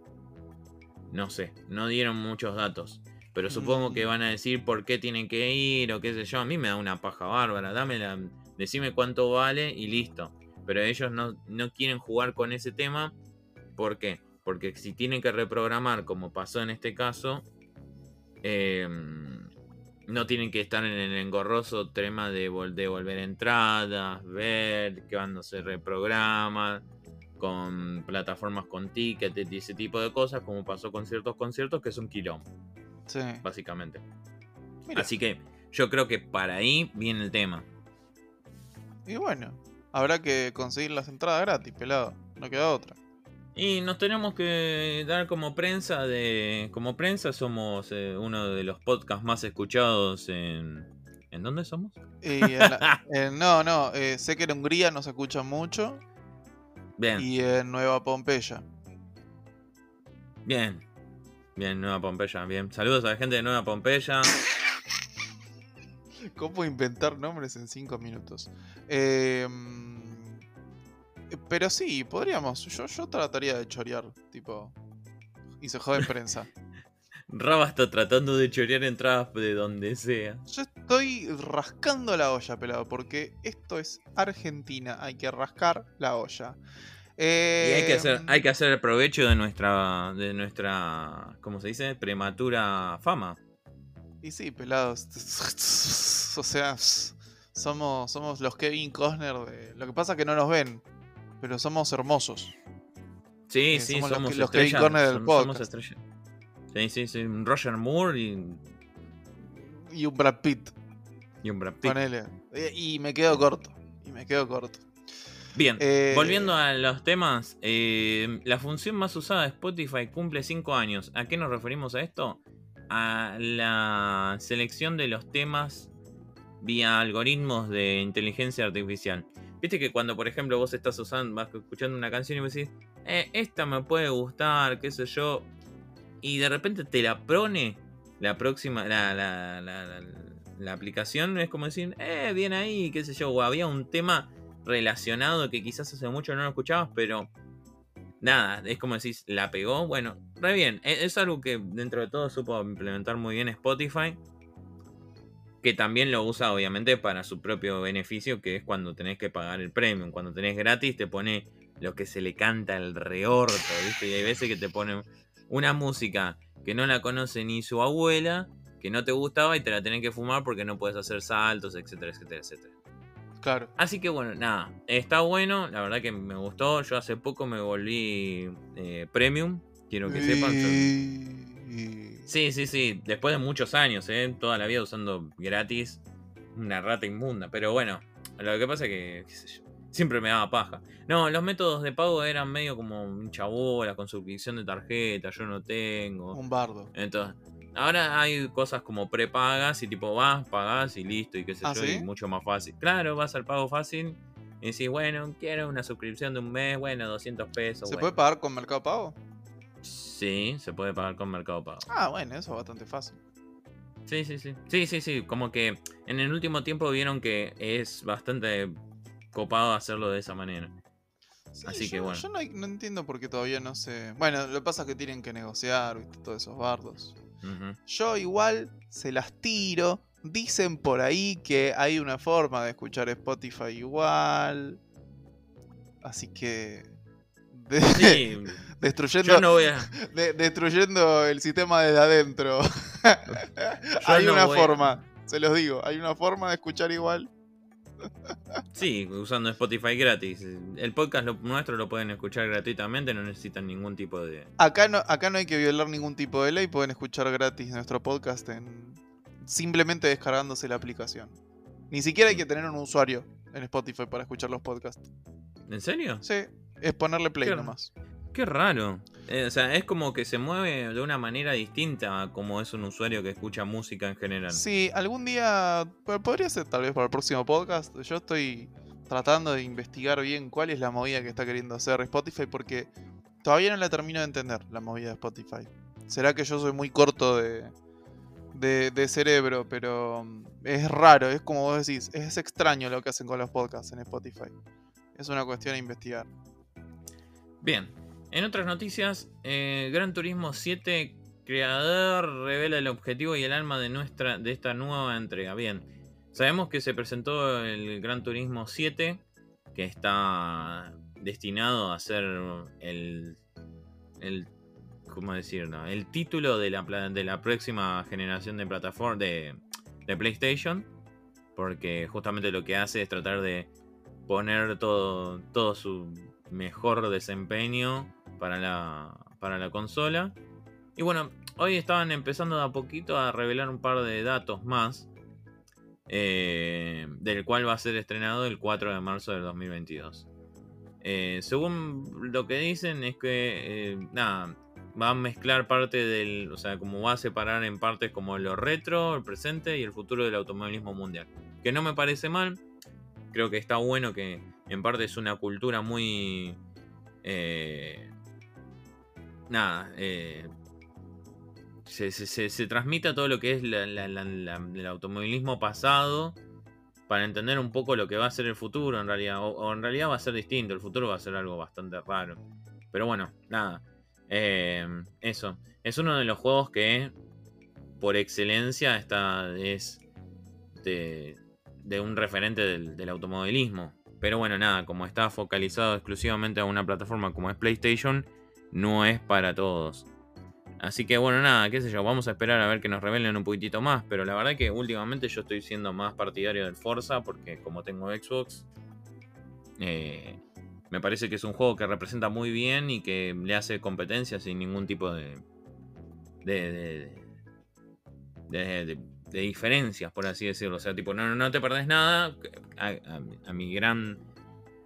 No sé, no dieron muchos datos. Pero supongo que Mm. van a decir por qué tienen que ir o qué sé yo. A mí me da una paja bárbara. Dame la, decime cuánto vale y listo. Pero ellos no, no quieren jugar con ese tema. ¿Por qué? Porque si tienen que reprogramar, como pasó en este caso, eh, no tienen que estar en el engorroso tema de vol- devolver entradas, ver cuándo se reprograma, con plataformas con tickets y ese tipo de cosas, como pasó con ciertos conciertos que es un quilombo, Sí. básicamente. Mira, Así que yo creo que para ahí viene el tema. y bueno, habrá que conseguir las entradas gratis, pelado. No queda otra. Y nos tenemos que dar como prensa de. Como prensa somos eh, uno de los podcasts más escuchados en. ¿En dónde somos? Y en la- en- no, no, eh, sé que en Hungría nos escuchan mucho. Bien, Y en Nueva Pompeya. bien. Bien, Nueva Pompeya, bien. Saludos a la gente de Nueva Pompeya. ¿Cómo inventar nombres en 5 minutos? Eh, pero sí, podríamos. Yo, yo trataría de chorear, tipo. Y se jode en prensa. Raba está tratando de chorear entradas de donde sea. Yo estoy rascando la olla, pelado, porque esto es Argentina. Hay que rascar la olla. Y hay que hacer, Em, hay que hacer provecho de nuestra, de nuestra, ¿cómo se dice? Prematura fama. Y sí, pelados. o sea, somos, somos los Kevin Costner de. Lo que pasa es que no nos ven, pero somos hermosos. Sí, Eh, sí, somos somos, los que- los estrellas. Corner del podcast. estrellas. Sí, sí, sí. un Roger Moore y, Y un Brad Pitt, y un Brad Pitt. ponele. Eh, Y me quedo corto. Y me quedo corto. Bien, Eh, volviendo a los temas, eh, la función más usada de Spotify cumple 5 años. ¿A qué nos referimos a esto? A la selección de los temas vía algoritmos de inteligencia artificial. Viste que cuando, por ejemplo, vos estás usando, vas escuchando una canción y me decís, eh, esta me puede gustar, qué sé yo, y de repente te la prone la próxima, la, la, la, la- la aplicación, es como decir, eh, bien ahí, qué sé yo, o había un tema relacionado que quizás hace mucho no lo escuchabas, pero nada, es como decís, la pegó. Bueno, re bien. E, es, algo que dentro de todo supo implementar muy bien Spotify. Que también lo usa obviamente para su propio beneficio, que es cuando tenés que pagar el premium. Cuando tenés gratis te pone lo que se le canta al reorto, ¿viste? Y hay veces que te ponen una música que no la conoce ni su abuela, que no te gustaba y te la tenés que fumar porque no puedes hacer saltos, etcétera, etcétera, etcétera. Claro. Así que bueno, nada, está bueno, la verdad que me gustó. Yo hace poco me volví eh, premium, quiero que sepan. Sí, sí, sí, después de muchos años, ¿eh? toda la vida usando gratis, una rata inmunda. Pero bueno, lo que pasa es que, siempre me daba paja. No, los métodos de pago eran medio como un chabola, con suscripción de tarjeta, yo no tengo. Un bardo. Entonces, Ahora hay cosas como prepagas y tipo vas, pagas y listo y qué sé ¿Ah, yo, y mucho más fácil. Claro, vas al pago fácil y decís, bueno, quiero una suscripción de un mes, bueno, 200 pesos. ¿Se puede pagar con Mercado Pago? Sí, se puede pagar con Mercado Pago. Ah, bueno, eso es bastante fácil. Sí, sí, sí. Sí, sí, sí. Como que en el último tiempo vieron que es bastante copado hacerlo de esa manera. Así que bueno. Yo no, entiendo por qué todavía no se. Bueno, lo que pasa es que tienen que negociar, ¿viste? Todos esos bardos. Yo igual se las tiro. Dicen por ahí que hay una forma de escuchar Spotify igual. Así que. destruyendo, destruyendo el sistema desde adentro. hay una forma, se los digo, hay una forma de escuchar igual. Sí, usando Spotify gratis. El podcast nuestro lo pueden escuchar gratuitamente, no necesitan ningún tipo de... Acá no, acá no hay que violar ningún tipo de ley, pueden escuchar gratis nuestro podcast en simplemente descargándose la aplicación. Ni siquiera hay que tener un usuario en Spotify para escuchar los podcasts. ¿En serio? Sí, es ponerle play nomás. Qué raro. Eh, o sea, es como que se mueve de una manera distinta a como es un usuario que escucha música en general. Sí, algún día podría ser tal vez para el próximo podcast. Yo estoy tratando de investigar bien cuál es la movida que está queriendo hacer Spotify porque todavía no la termino de entender, la movida de Spotify. Será que yo soy muy corto de, de, de cerebro, pero mm, es raro, es como vos decís, es extraño lo que hacen con los podcasts en Spotify. Es una cuestión a investigar. Bien, en otras noticias, eh, Gran Turismo 7 creador revela el objetivo y el alma de nuestra de esta nueva entrega. Bien, sabemos que se presentó el Gran Turismo 7 que está destinado a ser el el cómo decirlo, el título de la, de la próxima generación de plataforma de, de PlayStation, porque justamente lo que hace es tratar de poner todo todo su mejor desempeño para la, para la consola. Y bueno, hoy estaban empezando de a poquito a revelar un par de datos más. Eh, del cual va a ser estrenado el 4 de marzo del 2022. Eh, según lo que dicen es que, eh, nada, va a mezclar parte del, o sea, como va a separar en partes como lo retro, el presente y el futuro del automovilismo mundial. Que no me parece mal, creo que está bueno que en parte es una cultura muy nada, eh, se, se, transmite a todo lo que es el automovilismo pasado para entender un poco lo que va a ser el futuro en realidad. O, en realidad va a ser distinto, el futuro va a ser algo bastante raro. Pero bueno, nada. Eh, eso. Es uno de los juegos que por excelencia está, es de, un referente del, del automovilismo. Pero bueno, nada, como está focalizado exclusivamente a una plataforma como es PlayStation, no es para todos. Así que bueno, nada, qué sé yo, vamos a esperar a ver que nos revelen un poquitito más, pero la verdad que últimamente yo estoy siendo más partidario del Forza porque como tengo Xbox, eh, me parece que es un juego que representa muy bien y que le hace competencia sin ningún tipo de, de, de, diferencias, por así decirlo. O sea, tipo, no, no te perdés nada. a mi gran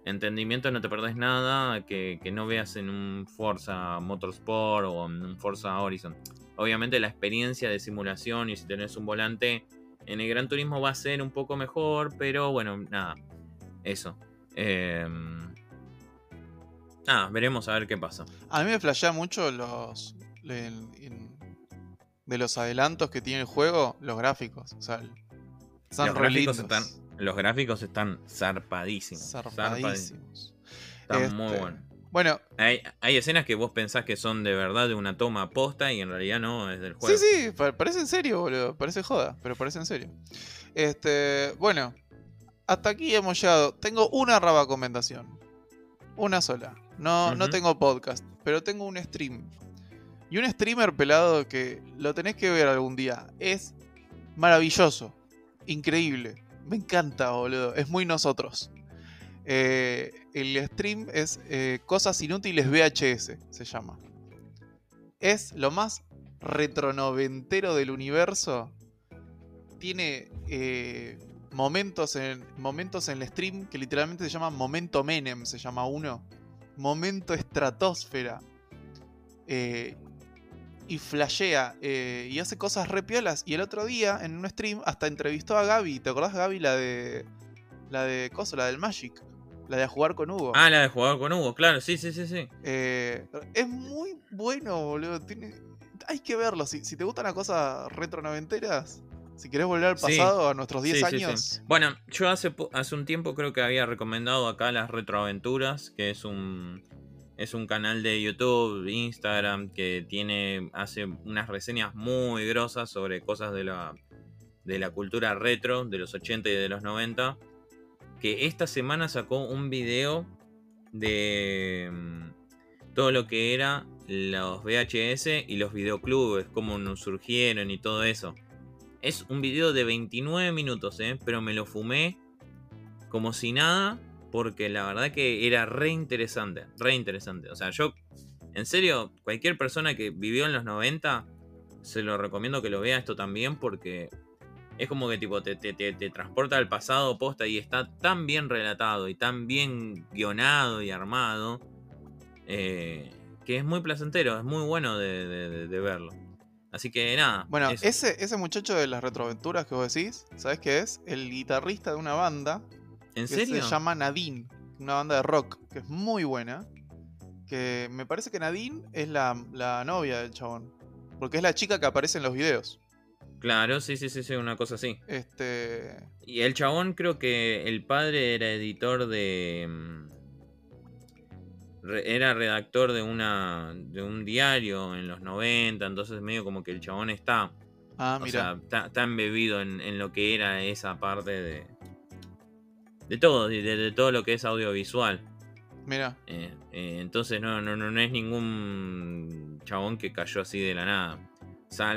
entendimiento no te perdés nada que, no veas en un Forza Motorsport o en un Forza Horizon. Obviamente la experiencia de simulación y si tenés un volante en el Gran Turismo va a ser un poco mejor, pero bueno, nada, eso. Em, nada, veremos a ver qué pasa. A mí me flashea mucho los... de los adelantos que tiene el juego, los gráficos. O sea, los gráficos están Los gráficos están zarpadísimos. Zarpadísimos. Están muy Este, buenos. Bueno, Hay, hay escenas que vos pensás que son de verdad de una toma posta y en realidad no, es del juego. sí, sí, pa- parece en serio, boludo. Parece joda, pero parece en serio. Este, bueno, hasta aquí hemos llegado. Tengo una raba recomendación. Una sola. No, no tengo podcast, pero tengo un stream. Y un streamer pelado que lo tenés que ver algún día. Es maravilloso. Increíble. Me encanta, boludo. Es muy nosotros. Eh, el stream es eh, Cosas Inútiles VHS, se llama. Es lo más retronoventero del universo. Tiene eh, momentos, en, momentos en el stream que literalmente se llaman Momento Menem, se llama uno. Momento Estratosfera. Y flashea eh, y hace cosas re piolas. Y el otro día, en un stream, hasta entrevistó a Gaby. ¿Te acordás, Gaby? La de. La de. Coso, la del Magic. La de jugar con Hugo. Ah, la de jugar con Hugo, claro, sí, sí, sí, sí. Eh, es muy bueno, boludo. Tiene- hay que verlo. Si, si te gustan las cosas retro noventeras, si querés volver al Sí. pasado, a nuestros 10 Sí, sí, sí. años. Bueno, yo hace, hace un tiempo creo que había recomendado acá las Retroaventuras, que es un es un canal de YouTube, Instagram, que tiene hace unas reseñas muy grosas sobre cosas de la de la cultura retro de los 80 y de los 90, que esta semana sacó un video de mm, todo lo que era los VHS y los videoclubes, cómo nos surgieron y todo eso. Es un video de 29 minutos, ¿eh? pero me lo fumé como si nada, porque la verdad que era re interesante, re interesante. O sea, yo, en serio, cualquier persona que vivió en los 90, se lo recomiendo que lo vea esto también, porque es como que tipo te, te- te- te transporta al pasado posta y está tan bien relatado y tan bien guionado y armado, eh, que es muy placentero, es muy bueno de, de- de- de verlo. Así que nada. Bueno, eso. ese, ese muchacho de las retroaventuras que vos decís, ¿sabés qué es? El guitarrista de una banda ¿En que serio? se llama Nadine, una banda de rock que es muy buena. Que me parece que Nadine es la, la novia del chabón. Porque es la chica que aparece en los videos. Claro, sí, sí, sí, sí, una cosa así. Este. Y el chabón creo que el padre era editor de... mm, Era redactor de una de un diario en los 90, entonces medio como que el chabón está, Ah, o mira. sea, está, está embebido en, en lo que era esa parte de de todo, de, de- todo lo que es audiovisual. mira. Eh, eh, entonces no, no, no, es ningún chabón que cayó así de la nada.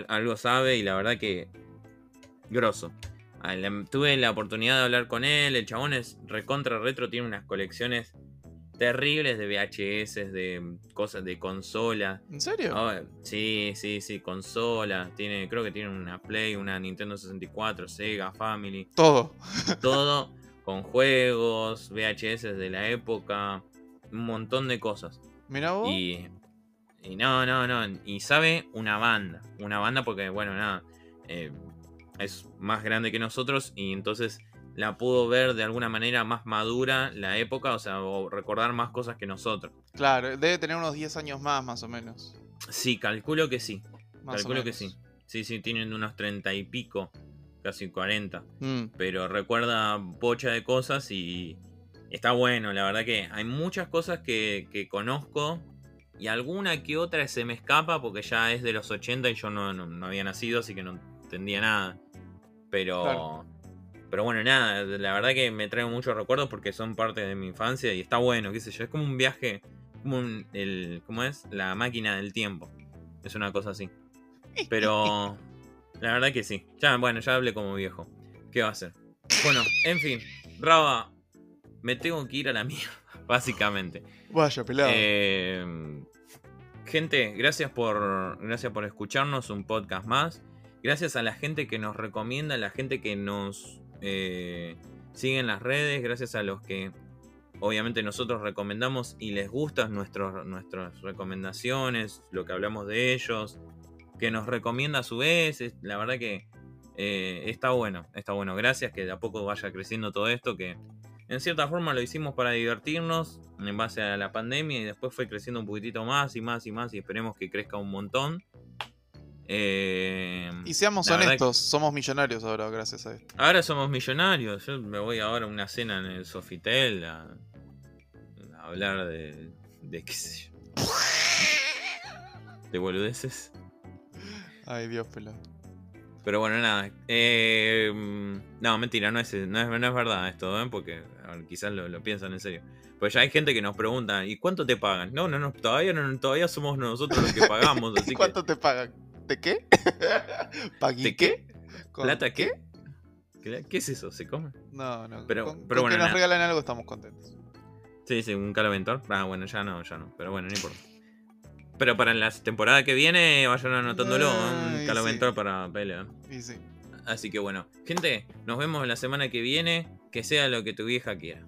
Algo sabe y la verdad que grosso. Ah, la- Tuve la oportunidad de hablar con él. El chabón es recontra retro, tiene unas colecciones terribles de VHS, de cosas de consola. ¿En serio? Ah, sí, sí, sí, consola. Tiene, creo que tiene una Play, una Nintendo 64, Sega, Family Todo. todo con juegos, VHS de la época, un montón de cosas. Mira vos. Y, y no, no, no. Y sabe una banda. Una banda porque, bueno, nada. eh, es más grande que nosotros y entonces la pudo ver de alguna manera más madura la época, o sea, o recordar más cosas que nosotros. Claro, debe tener unos 10 años más, más o menos. Sí, calculo que sí. Más calculo que sí. Sí, sí, tienen unos 30 y pico, casi 40. Mm, pero recuerda bocha de cosas y está bueno, la verdad que hay muchas cosas que, que conozco y alguna que otra se me escapa porque ya es de los 80 y yo no, no- no había nacido, así que no entendía nada. Pero, Claro. pero bueno, nada, la verdad que me trae muchos recuerdos porque son parte de mi infancia y está bueno, qué sé yo, es como un viaje, como un, el, ¿cómo es? La máquina del tiempo, es una cosa así. Pero la verdad que sí. Ya, bueno, ya hablé como viejo. ¿Qué va a hacer? Bueno, en fin. Raba, me tengo que ir a la mierda, básicamente. Vaya, pelado. Eh, gente, gracias por, gracias por escucharnos un podcast más. Gracias a la gente que nos recomienda, a la gente que nos eh, sigue en las redes, gracias a los que obviamente nosotros recomendamos y les gustan nuestros, nuestras recomendaciones, lo que hablamos de ellos, que nos recomienda a su vez. es- La verdad que eh, está bueno, está bueno. Gracias que de a poco vaya creciendo todo esto, que en cierta forma lo hicimos para divertirnos en base a la pandemia y después fue creciendo un poquitito más y más y más y esperemos que crezca un montón. Eh, Y seamos honestos, somos millonarios ahora, gracias a esto. Ahora somos millonarios. Yo me voy ahora a una cena en el Sofitel a, a hablar de. de qué sé yo. De boludeces. Ay, Dios, pelado. Pero bueno, nada. eh, no, mentira, no es, no es, no es verdad esto, ¿eh? porque ver, quizás lo, lo piensan en serio. Pues ya hay gente que nos pregunta, ¿y cuánto te pagan? No, no, no, todavía no, todavía somos nosotros los que pagamos, así que. ¿Cuánto te pagan? ¿De qué? ¿Pagui ¿De qué? ¿Con ¿Plata qué? ¿Qué, qué es eso? ¿Se come? No, no. Pero- con, pero con bueno, que nos nada. regalen algo estamos contentos. Sí, sí, un calaventor. Ah, bueno, ya no, ya no. Pero bueno, no importa. Pero para la temporada que viene, vayan anotándolo. Ay, Un calaventor para pelea. Y sí. Así que bueno, gente, nos vemos la semana que viene. Que sea lo que tu vieja quiera.